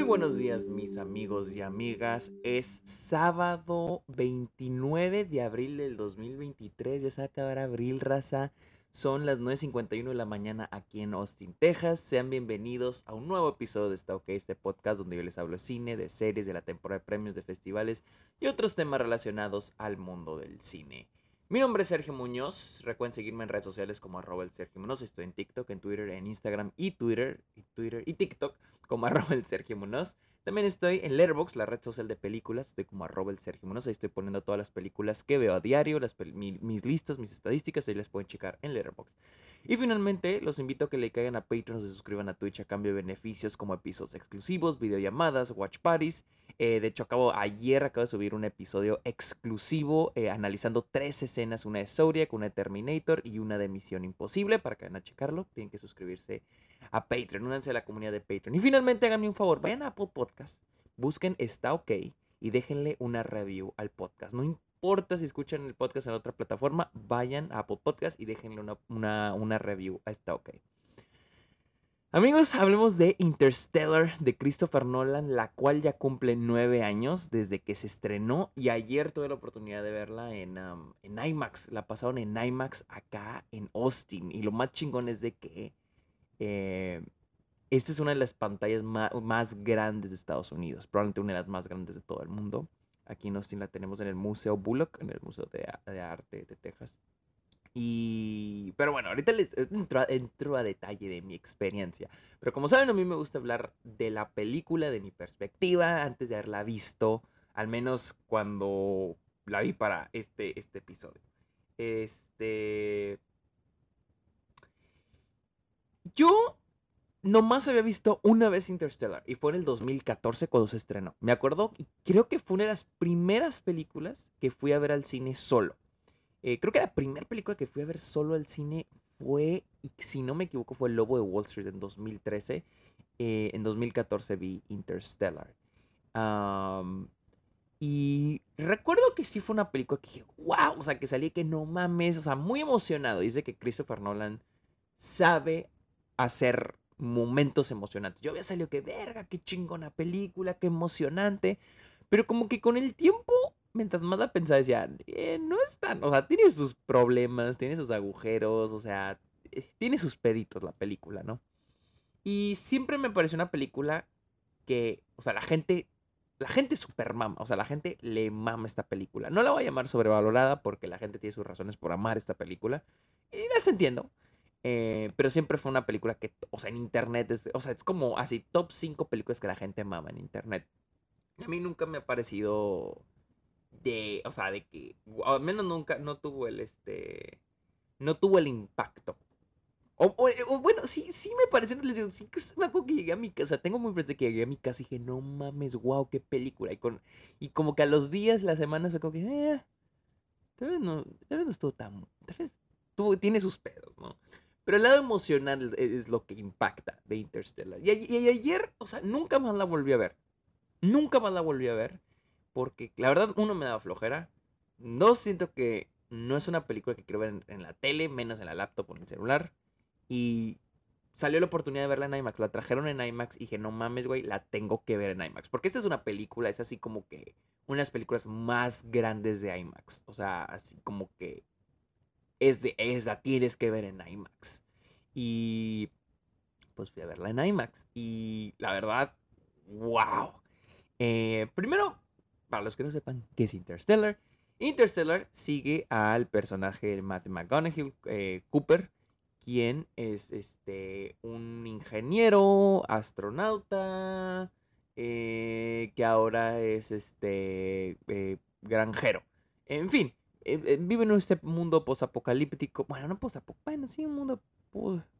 Muy buenos días mis amigos y amigas. Es sábado 29 de abril del 2023. Ya se va a acabar abril, raza. Son las 9.51 de la mañana aquí en Austin, Texas. Sean bienvenidos a un nuevo episodio de Está OK, este podcast donde yo les hablo de cine, de series, de la temporada de premios, de festivales y otros temas relacionados al mundo del cine. Mi nombre es Sergio Muñoz. Recuerden seguirme en redes sociales como arroba el Sergio Muñoz. Estoy en TikTok, en Twitter, en Instagram y Twitter, y Twitter y TikTok como arroba el Sergio Muñoz. También estoy en Letterboxd, la red social de películas. Estoy como arroba el Sergio Muñoz. Ahí estoy poniendo todas las películas que veo a diario, las mis listas, mis estadísticas. Ahí las pueden checar en Letterboxd. Y finalmente, los invito a que le caigan a Patreon, se suscriban a Twitch a cambio de beneficios como episodios exclusivos, videollamadas, watch parties. Eh, de hecho, acabo, ayer acabo de subir un episodio exclusivo eh, analizando tres escenas, una de Zodiac, una de Terminator y una de Misión Imposible. Para que vayan a checarlo, tienen que suscribirse a Patreon, únanse a la comunidad de Patreon. Y finalmente, háganme un favor, vayan a Apple Podcast, busquen Está OK y déjenle una review al podcast. No importa si escuchan el podcast en otra plataforma, vayan a Apple Podcast y déjenle una, review a esta OK. Amigos, hablemos de Interstellar de Christopher Nolan, la cual ya cumple nueve años desde que se estrenó y ayer tuve la oportunidad de verla en, en IMAX. La pasaron en IMAX acá en Austin y lo más chingón es de que eh, esta es una de las pantallas más grandes de Estados Unidos, probablemente una de las más grandes de todo el mundo. Aquí en Austin la tenemos en el Museo Bullock, en el Museo de, Arte de Texas. Y. Pero bueno, ahorita les entro, a detalle de mi experiencia. Pero como saben, a mí me gusta hablar de la película, de mi perspectiva, antes de haberla visto. Al menos cuando la vi para este, este episodio. Este. Yo nomás había visto una vez Interstellar y fue en el 2014 cuando se estrenó. Me acuerdo y creo que fue una de las primeras películas que fui a ver al cine solo. Eh, creo que la primera película que fui a ver solo al cine fue, y si no me equivoco, fue El Lobo de Wall Street en 2013. Eh, en 2014 vi Interstellar. y recuerdo que sí fue una película que wow, o sea, que salí que no mames, o sea, muy emocionado. Dice que Christopher Nolan sabe hacer momentos emocionantes. Yo había salido que verga, qué chingona película, qué emocionante. Pero como que con el tiempo, mientras más la pensaba, decía, eh, no es tan, o sea, tiene sus problemas, tiene sus agujeros, o sea, eh, tiene sus peditos la película, ¿no? Y siempre me pareció una película que, o sea, la gente, la gente super mama, o sea, la gente le mama esta película. No la voy a llamar sobrevalorada porque la gente tiene sus razones por amar esta película. Y las entiendo. Eh, pero siempre fue una película que, o sea, en internet, es, o sea, es como así, top 5 películas que la gente mama en internet. A mí nunca me ha parecido de, o sea, de que, al menos nunca, no tuvo el, este, no tuvo el impacto. O, eh, bueno, sí, sí me pareció, les digo, sí me acuerdo que llegué a mi casa, tengo muy presente que llegué a mi casa y dije, no mames, wow, qué película. Y, con, y como que a los días, las semanas fue como que, eh, tal vez no, tal vez no estuvo tan, tal vez tuvo, tiene sus pedos, ¿no? Pero el lado emocional es lo que impacta de Interstellar. Y, ayer, o sea, nunca más la volví a ver. Nunca más la volví a ver. Porque la verdad, uno me daba flojera. Dos, siento que no es una película que quiero ver en, la tele, menos en la laptop o en el celular. Y salió la oportunidad de verla en IMAX. La trajeron en IMAX y dije, no mames, güey, la tengo que ver en IMAX. Porque esta es una película, es así como que una de las películas más grandes de IMAX. O sea, así como que es de esa, tienes que ver en IMAX. Y pues fui a verla en IMAX. Y la verdad, wow. Eh, primero, para los que no sepan qué es Interstellar, Interstellar sigue al personaje de Matthew McConaughey, eh, Cooper, quien es este un ingeniero, astronauta, eh, que ahora es este granjero. En fin, eh, eh, vive en este mundo posapocalíptico. Bueno, no posapocalíptico, bueno, sí, un mundo.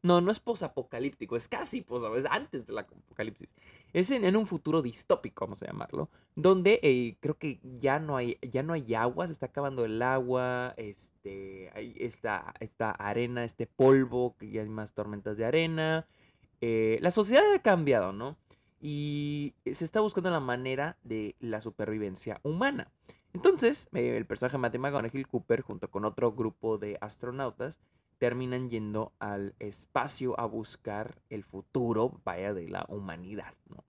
No, no es posapocalíptico, es casi es antes del apocalipsis. Es en, un futuro distópico, vamos a llamarlo, donde eh, creo que ya no hay ya no hay agua, se está acabando el agua, este, hay esta, esta arena, este polvo, que ya hay más tormentas de arena. la sociedad ha cambiado, ¿no? Y se está buscando la manera de la supervivencia humana. Entonces, eh, el personaje de Matthew McConaughey Cooper, junto con otro grupo de astronautas, terminan yendo al espacio a buscar el futuro, vaya, de la humanidad, ¿no?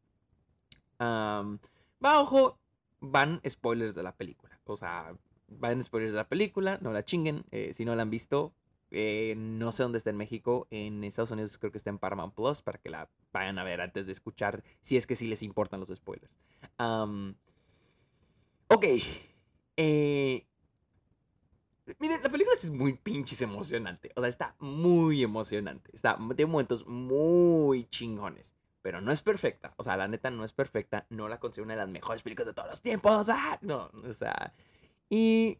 va, ojo, van spoilers de la película. O sea, van spoilers de la película, no la chinguen. Eh, si no la han visto, eh, no sé dónde está en México. En Estados Unidos creo que está en Paramount Plus para que la vayan a ver antes de escuchar, si es que sí les importan los spoilers. ok. Eh, miren, la película es muy pinches emocionante. O sea, está muy emocionante. Está, tiene momentos muy chingones. Pero no es perfecta. O sea, la neta no es perfecta. No la considero una de las mejores películas de todos los tiempos. ¡Ah! No, o sea. Y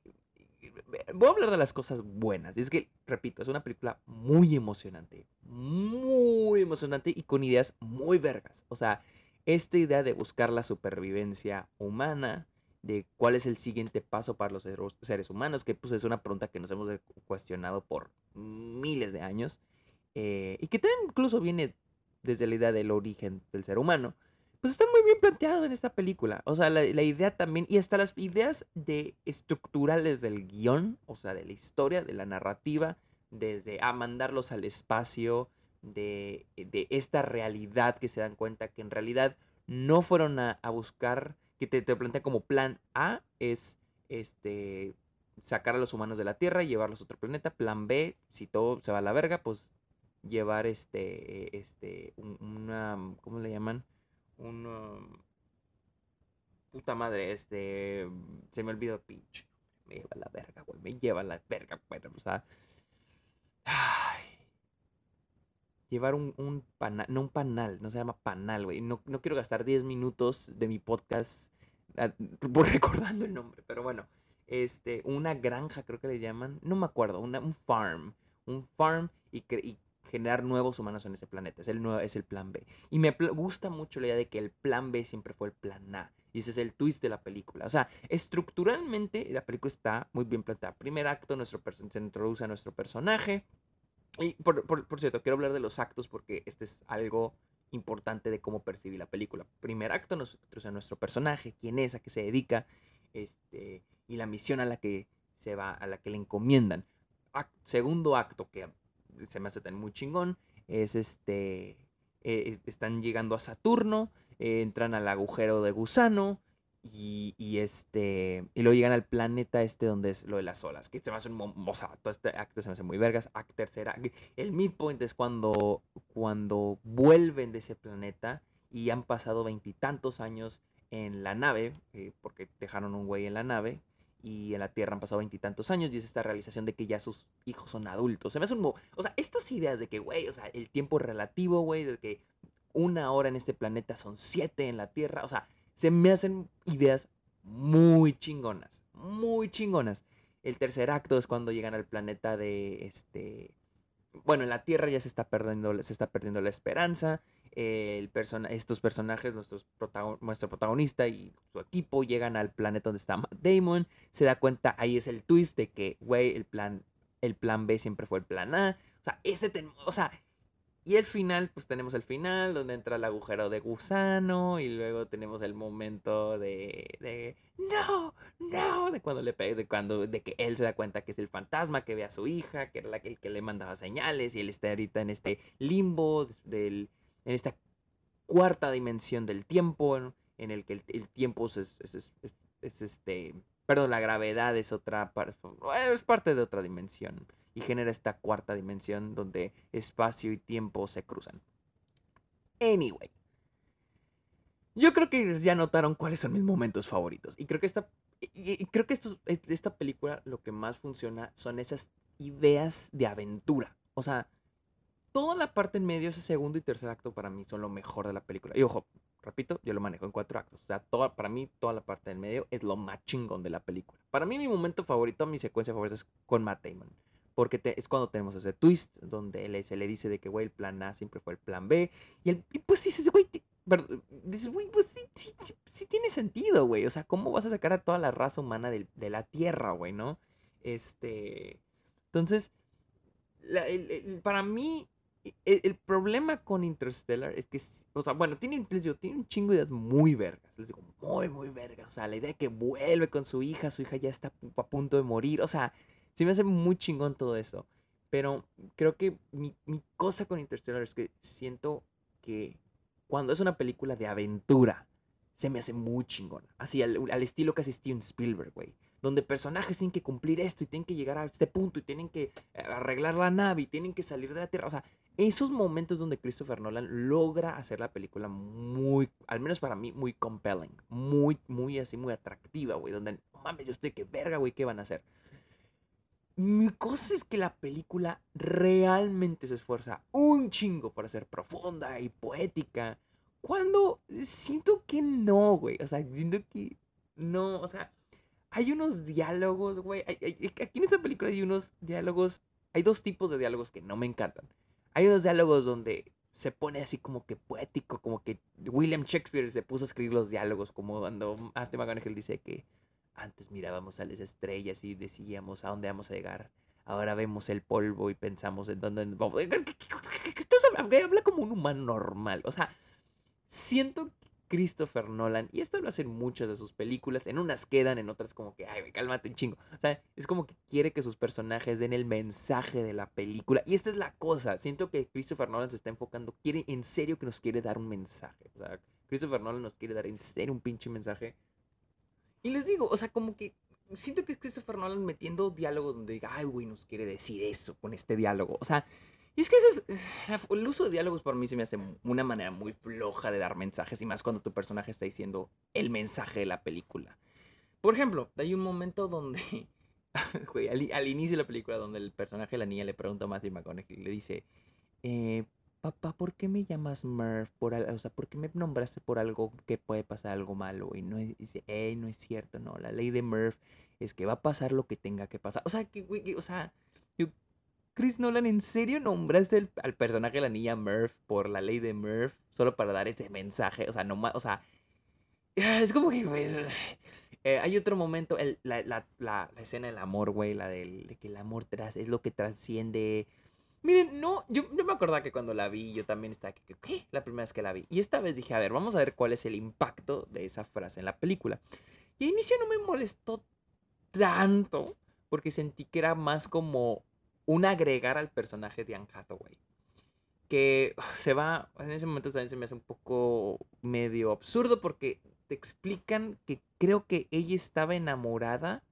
voy a hablar de las cosas buenas. Es que, repito, es una película muy emocionante. Muy emocionante y con ideas muy vergas. O sea, esta idea de buscar la supervivencia humana, de cuál es el siguiente paso para los seres humanos, que pues es una pregunta que nos hemos cuestionado por miles de años. Eh, y que también incluso viene desde la idea del origen del ser humano pues está muy bien planteado en esta película. O sea, la, idea también, y hasta las ideas de estructurales del guion, o sea, de la historia, de la narrativa, desde a mandarlos al espacio, de, de esta realidad que se dan cuenta que en realidad no fueron a, buscar, que te, te como plan A, es este sacar a los humanos de la Tierra y llevarlos a otro planeta. Plan B, si todo se va a la verga, pues llevar este, este, una, ¿cómo le llaman? Un... Um, puta madre, este... Se me olvidó pinche. Me lleva la verga, güey. Me lleva la verga, güey. O sea... llevar un, un panal, no un panal, no se llama panal, güey. No, no quiero gastar 10 minutos de mi podcast ah, recordando el nombre, pero bueno, este, una granja creo que le llaman, no me acuerdo, una, un farm, un farm y, y generar nuevos humanos en ese planeta. Es el, nuevo, es el plan B. Y me gusta mucho la idea de que el plan B siempre fue el plan A. Y ese es el twist de la película. O sea, estructuralmente la película está muy bien planteada. Primer acto, nuestro se introduce a nuestro personaje. Y por, cierto, quiero hablar de los actos porque este es algo importante de cómo percibí la película. Primer acto nos introduce a nuestro personaje, quién es, a qué se dedica, este, y la misión a la que se va, a la que le encomiendan. segundo acto, que se me hace tan muy chingón, es este, eh, están llegando a Saturno, entran al agujero de gusano y, y, este, y luego llegan al planeta este donde es lo de las olas, que se me hace un, o todo este acto se me hace muy vergas, act tercera, el midpoint es cuando, cuando vuelven de ese planeta y han pasado veintitantos años en la nave, eh, porque dejaron un güey en la nave, y en la Tierra han pasado veintitantos años y es esta realización de que ya sus hijos son adultos. Se me hace un... O sea, estas ideas de que, güey, o sea, el tiempo relativo, güey, de que una hora en este planeta son siete en la Tierra, o sea, se me hacen ideas muy chingonas, muy chingonas. El tercer acto es cuando llegan al planeta de este... Bueno, en la Tierra ya se está perdiendo, se está perdiendo la esperanza el estos personajes, nuestros nuestro protagonista y su equipo llegan al planeta donde está Matt Damon, se da cuenta, ahí es el twist de que, güey, el plan, el plan B siempre fue el plan A, o sea, ese, o sea, y el final, pues tenemos el final donde entra el agujero de gusano y luego tenemos el momento de, de no, no, de cuando le de cuando, de que él se da cuenta que es el fantasma que ve a su hija, que era la, el que le mandaba señales y él está ahorita en este limbo del en esta cuarta dimensión del tiempo, en, el que el, tiempo es, este, perdón, la gravedad es otra, es parte de otra dimensión y genera esta cuarta dimensión donde espacio y tiempo se cruzan. Anyway. Yo creo que ya notaron cuáles son mis momentos favoritos. Y creo que esta, y creo que esto, esta película lo que más funciona son esas ideas de aventura. O sea, toda la parte en medio, ese segundo y tercer acto para mí son lo mejor de la película. Y ojo, repito, yo lo manejo en cuatro actos. O sea, toda, para mí toda la parte del medio es lo más chingón de la película. Para mí mi momento favorito, mi secuencia favorita es con Matt Damon. Porque es cuando tenemos ese twist donde él, se le dice de que, güey, el plan A siempre fue el plan B. Y, el, pues dices, güey, güey, pues sí, sí, sí, tiene sentido, güey. O sea, ¿cómo vas a sacar a toda la raza humana de, de la Tierra, güey, no? Este... Entonces, para mí, e, el, problema con Interstellar es que, o sea, bueno, tiene, tiene un chingo de ideas muy vergas. Les digo, muy, muy vergas. O sea, la idea de que vuelve con su hija, su hija ya está a punto de morir. O sea, sí me hace muy chingón todo eso. Pero creo que mi, mi cosa con Interstellar es que siento que cuando es una película de aventura, se me hace muy chingona. Así, al, al estilo que hace Steven Spielberg, güey. Donde personajes tienen que cumplir esto y tienen que llegar a este punto y tienen que eh, arreglar la nave y tienen que salir de la Tierra. O sea, esos momentos donde Christopher Nolan logra hacer la película muy, al menos para mí, muy compelling. Muy, muy así, muy atractiva, güey. Donde, mames, yo estoy que verga, güey, ¿qué van a hacer? Mi cosa es que la película realmente se esfuerza un chingo para ser profunda y poética. Cuando siento que no, güey. O sea, siento que no. O sea, hay unos diálogos, güey. Aquí en esta película hay unos diálogos. Hay dos tipos de diálogos que no me encantan. Hay unos diálogos donde se pone así como que poético, como que William Shakespeare se puso a escribir los diálogos, como cuando Matthew McConaughey dice que antes mirábamos a las estrellas y decíamos a dónde vamos a llegar. Ahora vemos el polvo y pensamos en dónde vamos. Habla como un humano normal. O sea, siento que Christopher Nolan, y esto lo hacen muchas de sus películas, en unas quedan, en otras como que, ay, cálmate un chingo. O sea, es como que quiere que sus personajes den el mensaje de la película. Y esta es la cosa, siento que Christopher Nolan se está enfocando, quiere en serio que nos quiere dar un mensaje. O sea, Christopher Nolan nos quiere dar en serio un pinche mensaje y les digo, o sea, como que siento que es Christopher Nolan metiendo diálogos donde diga, ay, güey, nos quiere decir eso con este diálogo. O sea, y es que ese es, el uso de diálogos para mí se me hace una manera muy floja de dar mensajes y más cuando tu personaje está diciendo el mensaje de la película. Por ejemplo, hay un momento donde, al, inicio de la película donde el personaje de la niña le pregunta a Matthew McConaughey y le dice, eh, papá, ¿por qué me llamas Murph? Por, o sea, ¿por qué me nombraste por algo que puede pasar algo malo? Y no dice, hey, no es cierto, no, la ley de Murph es que va a pasar lo que tenga que pasar. O sea, que, güey, o sea, Chris Nolan, ¿en serio nombraste al personaje de la niña Murph por la ley de Murph solo para dar ese mensaje? O sea, no o sea, es como que, güey, eh, hay otro momento, la, la, la, escena del amor, güey, la del, de que el amor tras, es lo que trasciende Miren, no, yo, yo me acordaba que cuando la vi, yo también estaba que, ¿qué? La primera vez que la vi. Y esta vez dije, a ver, vamos a ver cuál es el impacto de esa frase en la película. Y al inicio no me molestó tanto, porque sentí que era más como un agregar al personaje de Anne Hathaway. Que se va, en ese momento también se me hace un poco medio absurdo, porque te explican que creo que ella estaba enamorada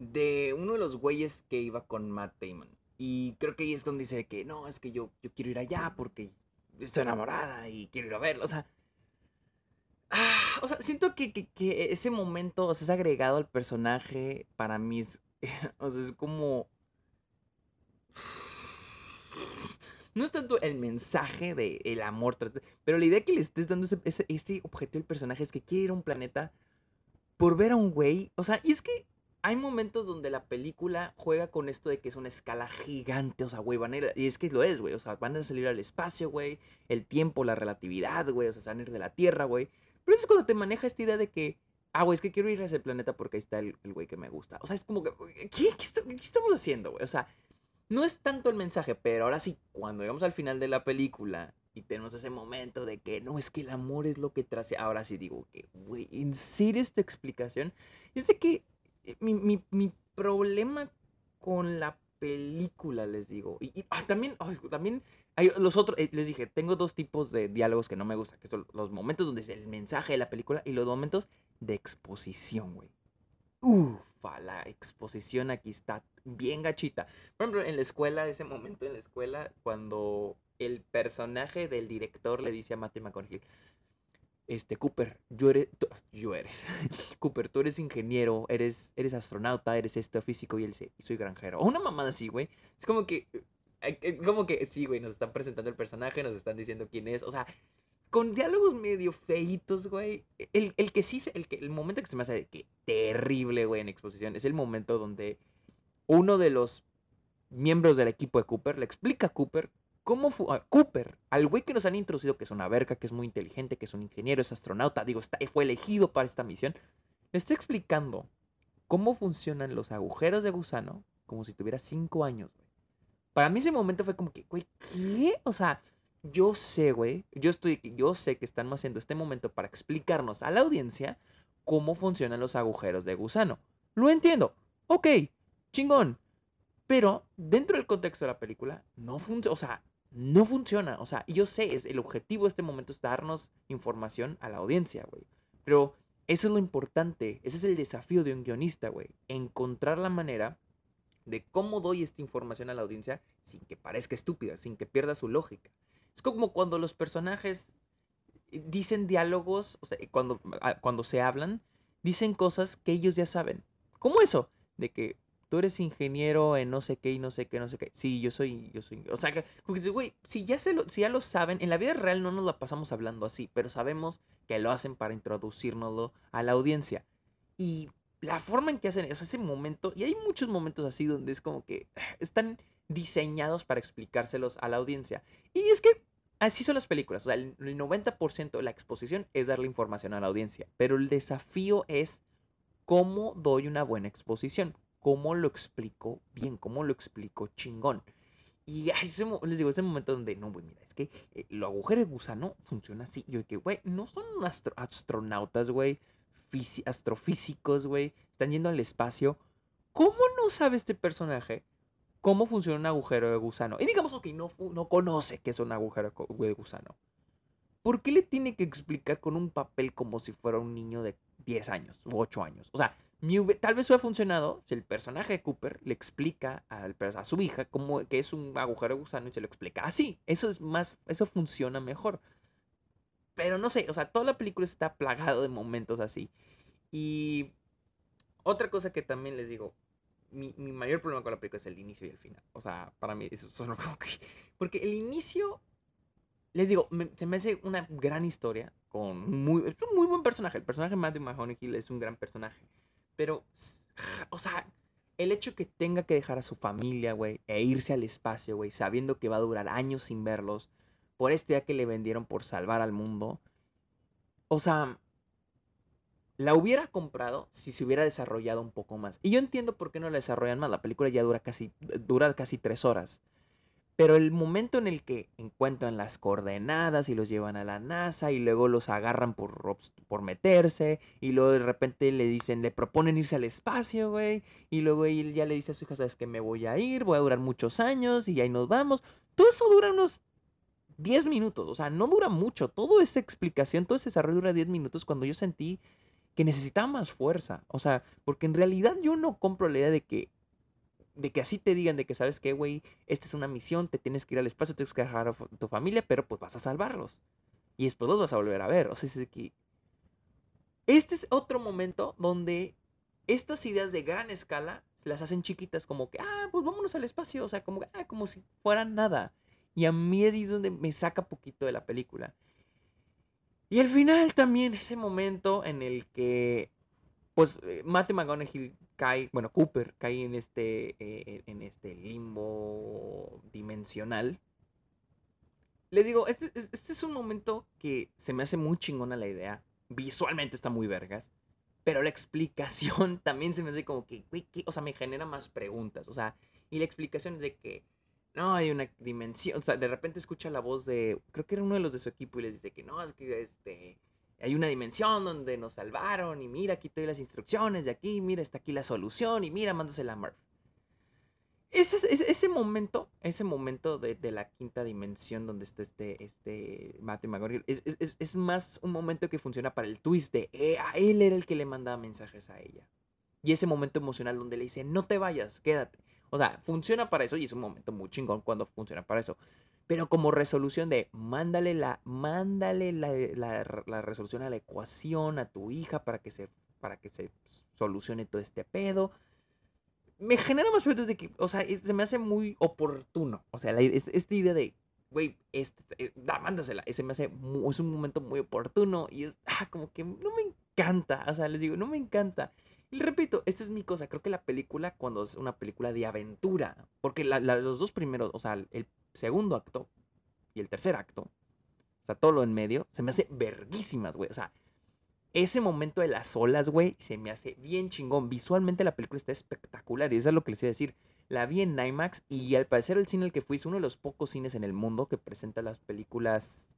de uno de los güeyes que iba con Matt Damon. Y creo que ahí es donde dice que no, es que yo, yo quiero ir allá porque estoy enamorada y quiero ir a verlo. O sea, ah, o sea siento que, que, ese momento, o sea, es agregado al personaje para mí es, o sea, es como... No es tanto el mensaje de el amor, pero la idea que le estés dando ese, ese, ese objetivo al personaje es que quiere ir a un planeta por ver a un güey. O sea, y es que hay momentos donde la película juega con esto de que es una escala gigante, o sea, güey, van a ir, y es que lo es, güey, o sea, van a salir al espacio, güey, el tiempo, la relatividad, güey, o sea, van a ir de la Tierra, güey. Pero eso es cuando te maneja esta idea de que, ah, güey, es que quiero ir a ese planeta porque ahí está el, güey que me gusta. O sea, es como que, ¿qué, estamos haciendo, güey? O sea, no es tanto el mensaje, pero ahora sí, cuando llegamos al final de la película y tenemos ese momento de que no, es que el amor es lo que trae, ahora sí digo que, güey, en esta explicación, es de que eh, mi, mi, problema con la película, les digo. Y, ah, también, también los otros, eh, les dije, tengo dos tipos de diálogos que no me gustan, que son los momentos donde es el mensaje de la película y los momentos de exposición, güey. Ufa, la exposición aquí está bien gachita. Por ejemplo, en la escuela, ese momento en la escuela, cuando el personaje del director le dice a Matthew McConaughey, este, Cooper, yo eres, yo eres, Cooper, tú eres ingeniero, eres, eres astronauta, eres esto físico y él dice, soy granjero. O una mamada así, güey. Es como que, eh, eh, como que, sí, güey, nos están presentando el personaje, nos están diciendo quién es, o sea, con diálogos medio feitos, güey. El, el que sí, el, que, el momento que se me hace que terrible, güey, en exposición, es el momento donde uno de los miembros del equipo de Cooper le explica a Cooper ¿Cómo fue? Cooper, al güey que nos han introducido, que es una verga, que es muy inteligente, que es un ingeniero, es astronauta, digo, fue elegido para esta misión, está explicando cómo funcionan los agujeros de gusano como si tuviera cinco años, güey. Para mí ese momento fue como que, güey, ¿qué? O sea, yo sé, güey, yo estoy, yo sé que están haciendo este momento para explicarnos a la audiencia cómo funcionan los agujeros de gusano. Lo entiendo. Ok, chingón. Pero dentro del contexto de la película, no funciona. O sea, no funciona. O sea, yo sé, es, el objetivo de este momento es darnos información a la audiencia, güey. Pero eso es lo importante, ese es el desafío de un guionista, güey. Encontrar la manera de cómo doy esta información a la audiencia sin que parezca estúpida, sin que pierda su lógica. Es como cuando los personajes dicen diálogos, o sea, cuando, ah, cuando se hablan, dicen cosas que ellos ya saben. ¿Cómo eso? De que tú eres ingeniero en no sé qué y no sé qué, no sé qué. Sí, yo soy, yo soy. O sea, güey, si ya, se lo, si ya lo saben, en la vida real no nos la pasamos hablando así, pero sabemos que lo hacen para introducirnoslo a la audiencia. Y la forma en que hacen eso, ese momento, y hay muchos momentos así donde es como que están diseñados para explicárselos a la audiencia. Y es que así son las películas, o sea, el 90% de la exposición es darle información a la audiencia, pero el desafío es cómo doy una buena exposición, cómo lo explico bien, cómo lo explico chingón. Y les digo, ese momento donde, no, güey, mira, es que eh, lo agujero de gusano funciona así. Y yo que, güey, no son astronautas, güey, astrofísicos, güey, están yendo al espacio. ¿Cómo no sabe este personaje cómo funciona un agujero de gusano? Y digamos, ok, no, no conoce qué es un agujero de gusano. ¿Por qué le tiene que explicar con un papel como si fuera un niño de 10 años u 8 años? O sea, tal vez hubiera funcionado si el personaje de Cooper le explica a su hija cómo, que es un agujero gusano y se lo explica así. Eso es más, eso funciona mejor. Pero no sé, o sea, toda la película está plagado de momentos así. Y otra cosa que también les digo, mi, mayor problema con la película es el inicio y el final. O sea, para mí eso son como que... Porque el inicio, les digo, se me hace una gran historia con muy... Es un muy buen personaje. El personaje de Matthew McConaughey es un gran personaje. Pero, o sea, el hecho que tenga que dejar a su familia, güey, e irse al espacio, güey, sabiendo que va a durar años sin verlos, por este día que le vendieron por salvar al mundo. O sea, la hubiera comprado si se hubiera desarrollado un poco más. Y yo entiendo por qué no la desarrollan más. La película ya dura casi, dura casi tres horas. Pero el momento en el que encuentran las coordenadas y los llevan a la NASA y luego los agarran por, por meterse y luego de repente le dicen, le proponen irse al espacio, güey. Y luego él ya le dice a su hija, sabes que me voy a ir, voy a durar muchos años y ahí nos vamos. Todo eso dura unos 10 minutos, o sea, no dura mucho. Toda esta explicación, todo ese desarrollo dura 10 minutos cuando yo sentí que necesitaba más fuerza. O sea, porque en realidad yo no compro la idea de que de que así te digan de que, ¿sabes qué, güey? Esta es una misión, te tienes que ir al espacio, tienes que dejar a tu familia, pero pues vas a salvarlos. Y después los vas a volver a ver. O sea, es que... Este es otro momento donde estas ideas de gran escala las hacen chiquitas, como que, ah, pues vámonos al espacio. O sea, como, ah, como si fueran nada. Y a mí es donde me saca poquito de la película. Y al final también, ese momento en el que, pues, eh, Matthew McConaughey cae, bueno, Cooper cae en este, eh, en este limbo dimensional. Les digo, este, este, es un momento que se me hace muy chingona la idea. Visualmente está muy vergas. Pero la explicación también se me hace como que, güey, o sea, me genera más preguntas. O sea, y la explicación es de que, no, hay una dimensión. O sea, de repente escucha la voz de, creo que era uno de los de su equipo y les dice que no, es que este, hay una dimensión donde nos salvaron y mira, aquí te las instrucciones de aquí, mira, está aquí la solución y mira, mándasela a Murph. Ese, ese, momento, ese momento de, la quinta dimensión donde está este, este Matthew McConaughey, es, es, más un momento que funciona para el twist de eh, él era el que le mandaba mensajes a ella. Y ese momento emocional donde le dice, no te vayas, quédate. O sea, funciona para eso y es un momento muy chingón cuando funciona para eso. Pero como resolución de mándale la, mándale la, resolución a la ecuación a tu hija para que se, para que se solucione todo este pedo. Me genera más preguntas de que, o sea, se me hace muy oportuno. O sea, esta idea de, güey, este, eh, mándasela. Ese me hace, es un momento muy oportuno y es, ah, como que no me encanta. O sea, les digo, no me encanta. Y repito, esta es mi cosa. Creo que la película, cuando es una película de aventura, porque los dos primeros, o sea, el segundo acto y el tercer acto, o sea, todo lo en medio, se me hace verguísimas, güey. O sea, ese momento de las olas, güey, se me hace bien chingón. Visualmente la película está espectacular y eso es lo que les iba a decir. La vi en IMAX y al parecer el cine al que fui es uno de los pocos cines en el mundo que presenta las películas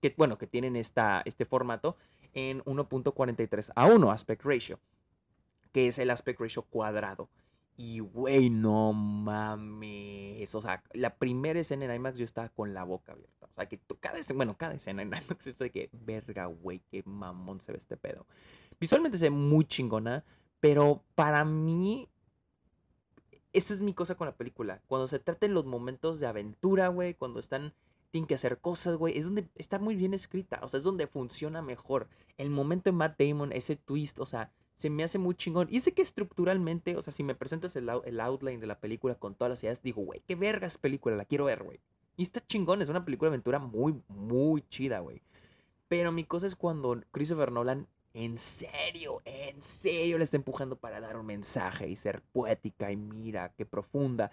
que, bueno, que tienen esta, este formato en 1.43 a 1 aspect ratio, que es el aspect ratio cuadrado. Y, güey, no mames. O sea, la primera escena en IMAX yo estaba con la boca abierta. O sea, que cada escena, bueno, cada escena en IMAX es de que, verga, güey, qué mamón se ve este pedo. Visualmente se ve muy chingona, pero para mí, esa es mi cosa con la película. Cuando se trata en los momentos de aventura, güey, cuando están, tienen que hacer cosas, güey, es donde está muy bien escrita. O sea, es donde funciona mejor. El momento de Matt Damon, ese twist, o sea, se me hace muy chingón. Y sé que estructuralmente, o sea, si me presentas el, el outline de la película con todas las ideas, digo, güey, qué vergas película, la quiero ver, güey. Y está chingón, es una película de aventura muy, muy chida, güey. Pero mi cosa es cuando Christopher Nolan, en serio, en serio, le está empujando para dar un mensaje y ser poética y mira, qué profunda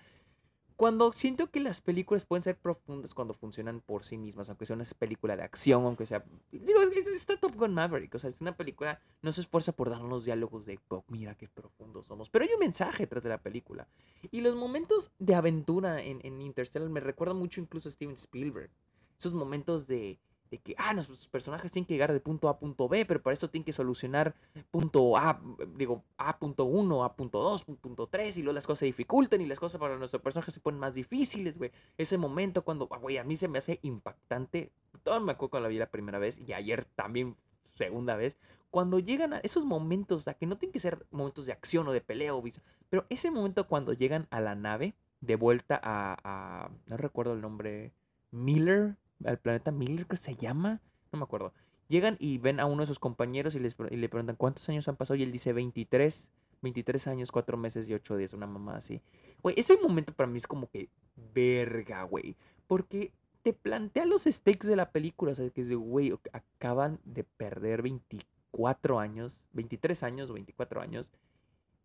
cuando siento que las películas pueden ser profundas cuando funcionan por sí mismas, aunque sea una película de acción, aunque sea... Digo, está Top Gun Maverick, o sea, es una película, no se esfuerza por darnos diálogos de, mira qué profundos somos, pero hay un mensaje tras de la película. Y los momentos de aventura en, en Interstellar me recuerdan mucho incluso a Steven Spielberg. Esos momentos de, de que, ah, nuestros personajes tienen que llegar de punto A a punto B, pero para eso tienen que solucionar punto A, digo, A punto 1, A punto 2, punto 3, y luego las cosas se dificultan y las cosas para nuestros personajes se ponen más difíciles, güey. Ese momento cuando, ah, güey, a mí se me hace impactante. Todo me acuerdo cuando la vi la primera vez y ayer también segunda vez, cuando llegan a esos momentos, a que no tienen que ser momentos de acción o de peleo, pero ese momento cuando llegan a la nave, de vuelta a no recuerdo el nombre, Miller, al planeta Miller, que se llama, no me acuerdo. Llegan y ven a uno de sus compañeros y, les, le preguntan cuántos años han pasado y él dice 23, 23 años, 4 meses y 8 días, una mamá así. Güey, ese momento para mí es como que verga, güey, porque te plantea los stakes de la película, o sea, que es de, güey, acaban de perder 24 años, 23 años o 24 años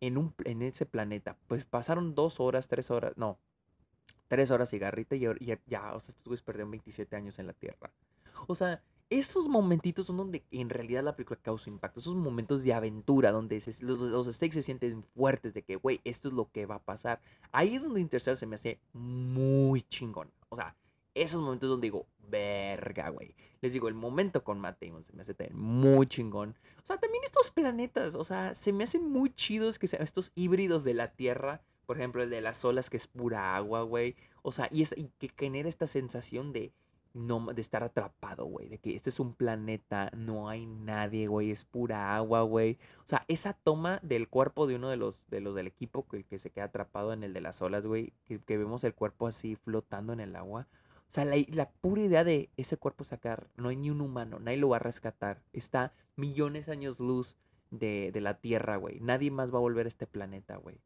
en, un, en ese planeta. Pues pasaron dos horas, tres horas, no, tres horas cigarrita y, ya, o sea, estos güeyes perdieron 27 años en la Tierra. O sea, esos momentitos son donde en realidad la película causa impacto. Esos momentos de aventura donde los, los, stakes se sienten fuertes de que, güey, esto es lo que va a pasar. Ahí es donde Interstellar se me hace muy chingón. O sea, esos momentos donde digo, verga, güey. Les digo, el momento con Matt Damon se me hace muy chingón. O sea, también estos planetas, o sea, se me hacen muy chidos que sean estos híbridos de la Tierra por ejemplo, el de las olas que es pura agua, güey. O sea, y, es, que genera esta sensación de, no, de estar atrapado, güey. De que este es un planeta, no hay nadie, güey. Es pura agua, güey. O sea, esa toma del cuerpo de uno de los, de los del equipo que, se queda atrapado en el de las olas, güey. Que, vemos el cuerpo así flotando en el agua. O sea, la, pura idea de ese cuerpo sacar, no hay ni un humano, nadie lo va a rescatar. Está millones años luz de, de la Tierra, güey. Nadie más va a volver a este planeta, güey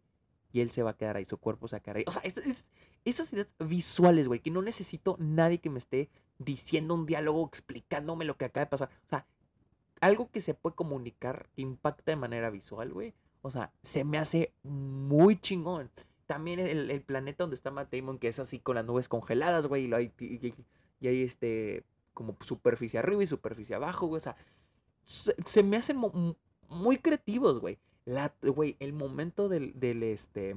y él se va a quedar ahí, su cuerpo se va a quedar ahí. O sea, esas ideas visuales, güey, que no necesito nadie que me esté diciendo un diálogo, explicándome lo que acaba de pasar. O sea, algo que se puede comunicar impacta de manera visual, güey. O sea, se me hace muy chingón. También el, planeta donde está Matt Damon, que es así con las nubes congeladas, güey, y, hay, y, hay este, como superficie arriba y superficie abajo, güey. O sea, se, me hacen muy creativos, güey. La, el momento del, del, este,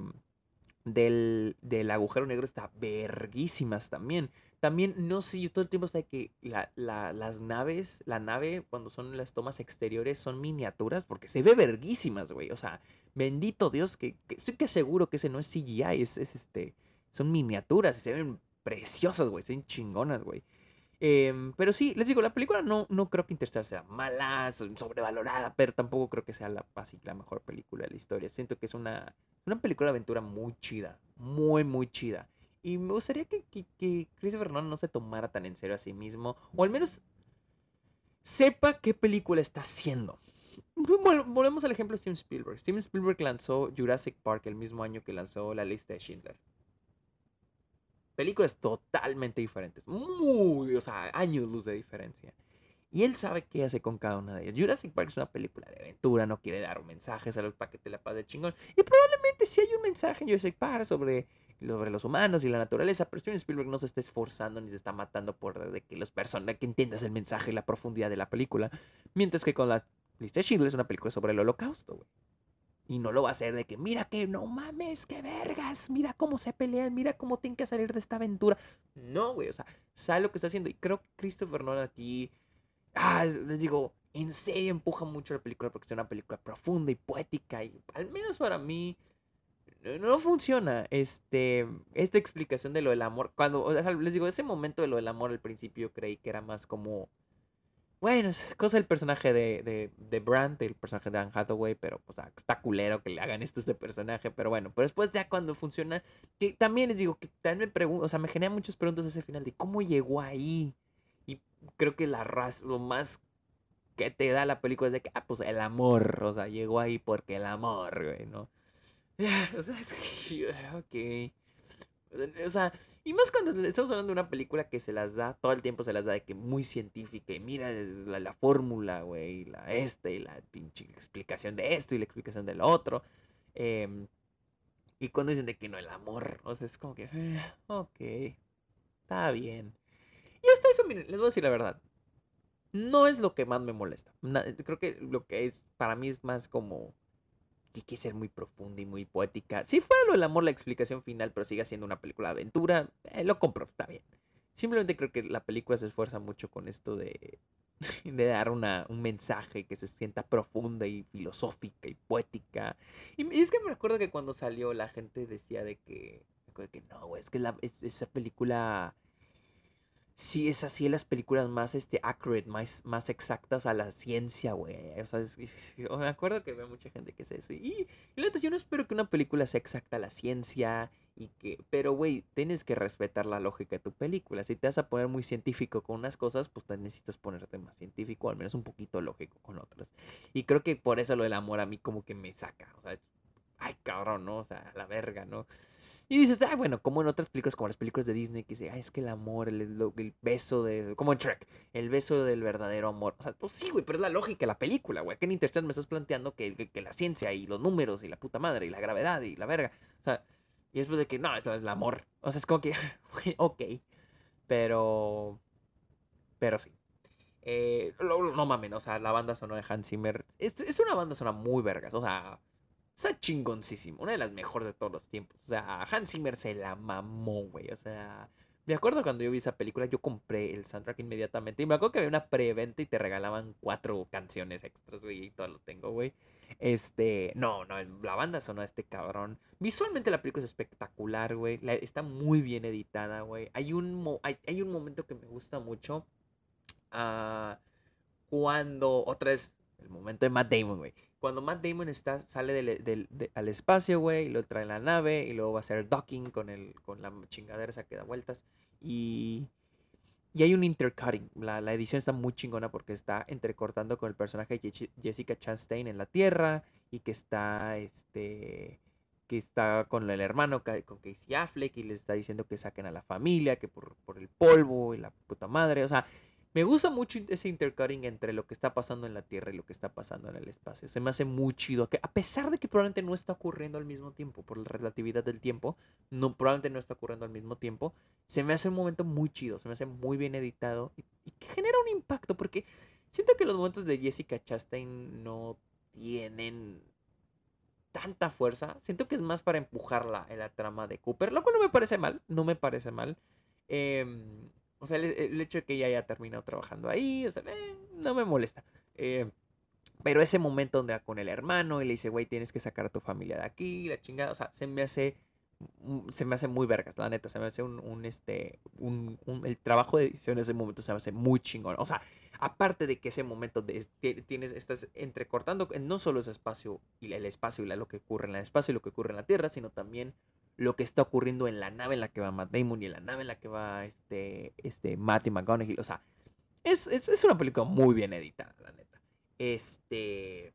del, del agujero negro está verguísimas también. También, no sé, yo todo el tiempo sé que la, la, las naves, la nave, cuando son las tomas exteriores, son miniaturas porque se ve verguísimas, güey. O sea, bendito Dios, que, estoy que seguro que ese no es CGI, es, es este, son miniaturas y se ven preciosas, güey, se ven chingonas, güey. Em, pero sí, les digo, la película no, no creo que Interstellar sea mala, sobrevalorada, pero tampoco creo que sea la, la mejor película de la historia. Siento que es una, una película de aventura muy chida, muy, muy chida. Y me gustaría que, que, Christopher Nolan no se tomara tan en serio a sí mismo, o al menos sepa qué película está haciendo. volvemos al ejemplo de Steven Spielberg. Steven Spielberg lanzó Jurassic Park el mismo año que lanzó La lista de Schindler películas totalmente diferentes. Muy, o sea, años luz de diferencia. Y él sabe qué hace con cada una de ellas. Jurassic Park es una película de aventura, no quiere dar mensajes a los para que te la pase chingón. Y probablemente sí hay un mensaje en Jurassic Park sobre, sobre los humanos y la naturaleza, pero Steven Spielberg no se está esforzando ni se está matando por de que los personas que entiendas el mensaje y la profundidad de la película. Mientras que con la lista de Schindler es una película sobre el holocausto, güey. Y no lo va a hacer de que, mira que no mames, qué vergas, mira cómo se pelean, mira cómo tienen que salir de esta aventura. No, güey, o sea, sabe lo que está haciendo. Y creo que Christopher Nolan aquí, ah, les digo, en serio empuja mucho la película porque es una película profunda y poética. Y al menos para mí, no funciona este esta explicación de lo del amor. Cuando, o sea, les digo, ese momento de lo del amor al principio creí que era más como bueno, es cosa del personaje de, de, de Brandt, el personaje de Anne Hathaway, pero pues está culero que le hagan esto a este personaje, pero bueno, pero después ya cuando funciona, que también les digo que también me pregunto, o sea, me genera muchas preguntas ese final de cómo llegó ahí. Y creo que la raz, lo más que te da la película es de que, ah, pues el amor, o sea, llegó ahí porque el amor, güey, ¿no? O sea, es que, ok. O sea, y más cuando estamos hablando de una película que se las da, todo el tiempo se las da de que muy científica. Y mira la, la fórmula, güey, la esta y la pinche explicación de esto y la explicación del otro. Em, y cuando dicen de que no, el amor, o sea, es como que, eh, ok, está bien. Y hasta eso, miren, les voy a decir la verdad. No es lo que más me molesta. creo que lo que es, para mí es más como que quiere ser muy profunda y muy poética. Si fuera lo del amor la explicación final, pero sigue siendo una película de aventura, eh, lo compro, está bien. Simplemente creo que la película se esfuerza mucho con esto de, de dar una, un mensaje que se sienta profunda y filosófica y poética. Y, es que me recuerdo que cuando salió la gente decía de que, que no, es que la, esa película sí es así las películas más este accurate, más, más exactas a la ciencia, güey. O sea, me acuerdo que veo mucha gente que es eso. Y, y yo no espero que una película sea exacta a la ciencia y que, pero güey, tienes que respetar la lógica de tu película. Si te vas a poner muy científico con unas cosas, pues te necesitas ponerte más científico, al menos un poquito lógico con otras. Y creo que por eso lo del amor a mí como que me saca, o sea, ay cabrón, ¿no? O sea, la verga, ¿no? Y dices, ah, bueno, como en otras películas, como las películas de Disney, que dice, ah, es que el amor, el, beso de. Como en Trek, el beso del verdadero amor. O sea, pues sí, güey, pero es la lógica la película, güey. Que en Interstellar me estás planteando que, que, la ciencia y los números y la puta madre y la gravedad y la verga. O sea, y después de que, no, es el amor. O sea, es como que, ok. Pero. Pero sí. Eh, no, mames, o sea, la banda sonora de Hans Zimmer es, es una banda sonora muy vergas. O sea, sea, chingoncísimo. Una de las mejores de todos los tiempos. O sea, Hans Zimmer se la mamó, güey. O sea, me acuerdo cuando yo vi esa película, yo compré el soundtrack inmediatamente. Y me acuerdo que había una preventa y te regalaban cuatro canciones extras, güey. Y todo lo tengo, güey. Este, no, no, la banda sonó a este cabrón. Visualmente la película es espectacular, güey. está muy bien editada, güey. Hay un, hay, un momento que me gusta mucho. Uh, cuando, otra vez, el momento de Matt Damon, güey cuando Matt Damon está, sale del, al espacio, güey, y lo trae en la nave, y luego va a hacer docking con, el, con la chingadera esa que da vueltas. Y, y hay un intercutting. La, la, edición está muy chingona porque está entrecortando con el personaje de Jessica Chastain en la Tierra y que está, este, que está con el hermano, con Casey Affleck y le está diciendo que saquen a la familia, que por, por el polvo y la puta madre. O sea, me gusta mucho ese intercutting entre lo que está pasando en la Tierra y lo que está pasando en el espacio. Se me hace muy chido. Que a pesar de que probablemente no está ocurriendo al mismo tiempo, por la relatividad del tiempo, no, probablemente no está ocurriendo al mismo tiempo, se me hace un momento muy chido, se me hace muy bien editado y, que genera un impacto. Porque siento que los momentos de Jessica Chastain no tienen tanta fuerza. Siento que es más para empujar la, la trama de Cooper, lo cual no me parece mal, no me parece mal. Eh, o sea, el, hecho de que ella haya terminado trabajando ahí, o sea, eh, no me molesta. Eh, pero ese momento donde va con el hermano y le dice, güey, tienes que sacar a tu familia de aquí, la chingada, o sea, se me hace, se me hace muy vergas, la neta, se me hace un, este, un, el trabajo de edición en ese momento se me hace muy chingón. O sea, aparte de que ese momento de, tienes, estás entrecortando no solo ese espacio y el espacio y lo que ocurre en el espacio y lo que ocurre en la Tierra, sino también lo que está ocurriendo en la nave en la que va Matt Damon y en la nave en la que va este, este Matthew McConaughey. O sea, es, es, una película muy bien editada, la neta. Este.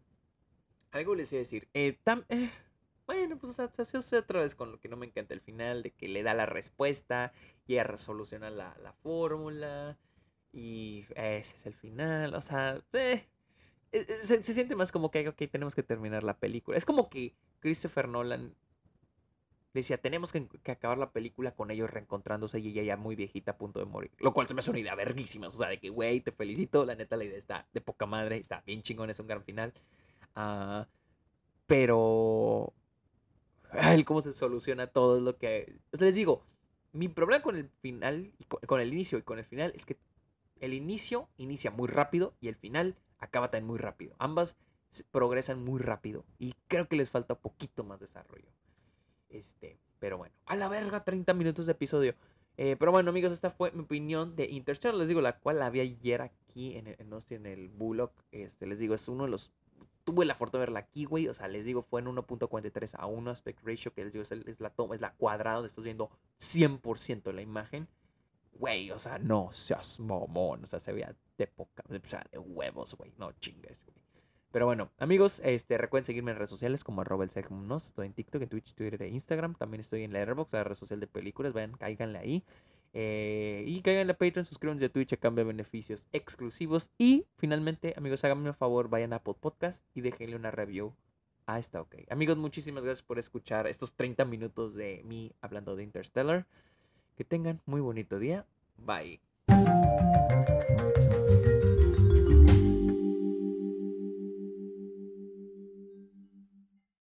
Algo les iba a decir. Eh, eh, bueno, pues otra vez con lo que no me encanta el final, de que le da la respuesta y resoluciona la, la fórmula. Y ese es el final. O sea, eh, se, se, siente más como que, ok, tenemos que terminar la película. Es como que Christopher Nolan decía, tenemos que, acabar la película con ellos reencontrándose y ella ya muy viejita a punto de morir. Lo cual se me hace una idea verguísima. O sea, de que, güey, te felicito. La neta, la idea está de poca madre. Está bien chingón, es un gran final. Uh, pero... Ay, cómo se soluciona todo lo que... les digo, mi problema con el final, con, el inicio y con el final es que el inicio inicia muy rápido y el final acaba también muy rápido. Ambas progresan muy rápido y creo que les falta un poquito más desarrollo. Este, pero bueno, a la verga, 30 minutos de episodio. Eh, pero bueno, amigos, esta fue mi opinión de Interstellar. Les digo, la cual la vi ayer aquí en el, en, en el Bullock. Este, les digo, es uno de los. Tuve la fortuna de verla aquí, güey. O sea, les digo, fue en 1.43 a 1 aspect ratio, que les digo, es, el, la toma, es la cuadrada donde estás viendo 100% la imagen. Güey, o sea, no seas momón. O sea, se veía de poca. O sea, de huevos, güey. No chingues, güey. Pero bueno, amigos, este, recuerden seguirme en redes sociales como arroba el Estoy en TikTok, en Twitch, Twitter e Instagram. También estoy en Letterboxd, la red social de películas. Vayan, cáiganle ahí. Eh, y caigan a Patreon, suscríbanse a Twitch a cambio de beneficios exclusivos. Y finalmente, amigos, háganme un favor, vayan a Apple Podcast y déjenle una review a esta, ok. Amigos, muchísimas gracias por escuchar estos 30 minutos de mí hablando de Interstellar. Que tengan muy bonito día. Bye.